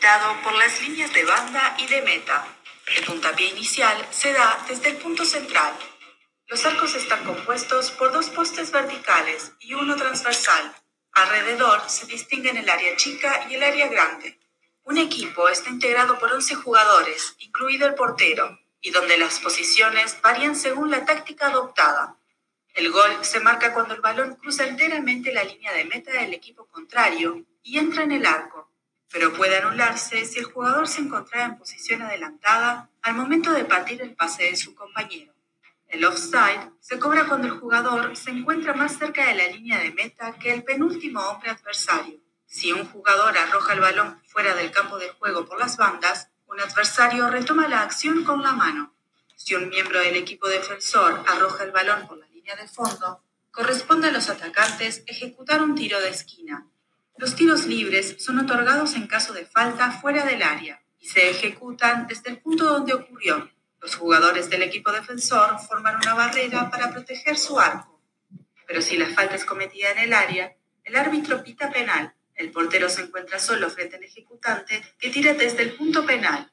integrado por las líneas de banda y de meta. El puntapié inicial se da desde el punto central. Los arcos están compuestos por dos postes verticales y uno transversal. Alrededor se distinguen el área chica y el área grande. Un equipo está integrado por 11 jugadores, incluido el portero, y donde las posiciones varían según la táctica adoptada. El gol se marca cuando el balón cruza enteramente la línea de meta del equipo contrario y entra en el arco, pero puede anularse si el jugador se encontraba en posición adelantada al momento de partir el pase de su compañero. El offside se cobra cuando el jugador se encuentra más cerca de la línea de meta que el penúltimo hombre adversario. Si un jugador arroja el balón fuera del campo de juego por las bandas, un adversario retoma la acción con la mano. Si un miembro del equipo defensor arroja el balón por la línea de fondo, corresponde a los atacantes ejecutar un tiro de esquina. Los tiros libres son otorgados en caso de falta fuera del área y se ejecutan desde el punto donde ocurrió. Los jugadores del equipo defensor forman una barrera para proteger su arco. Pero si la falta es cometida en el área, el árbitro pita penal. El portero se encuentra solo frente al ejecutante que tira desde el punto penal.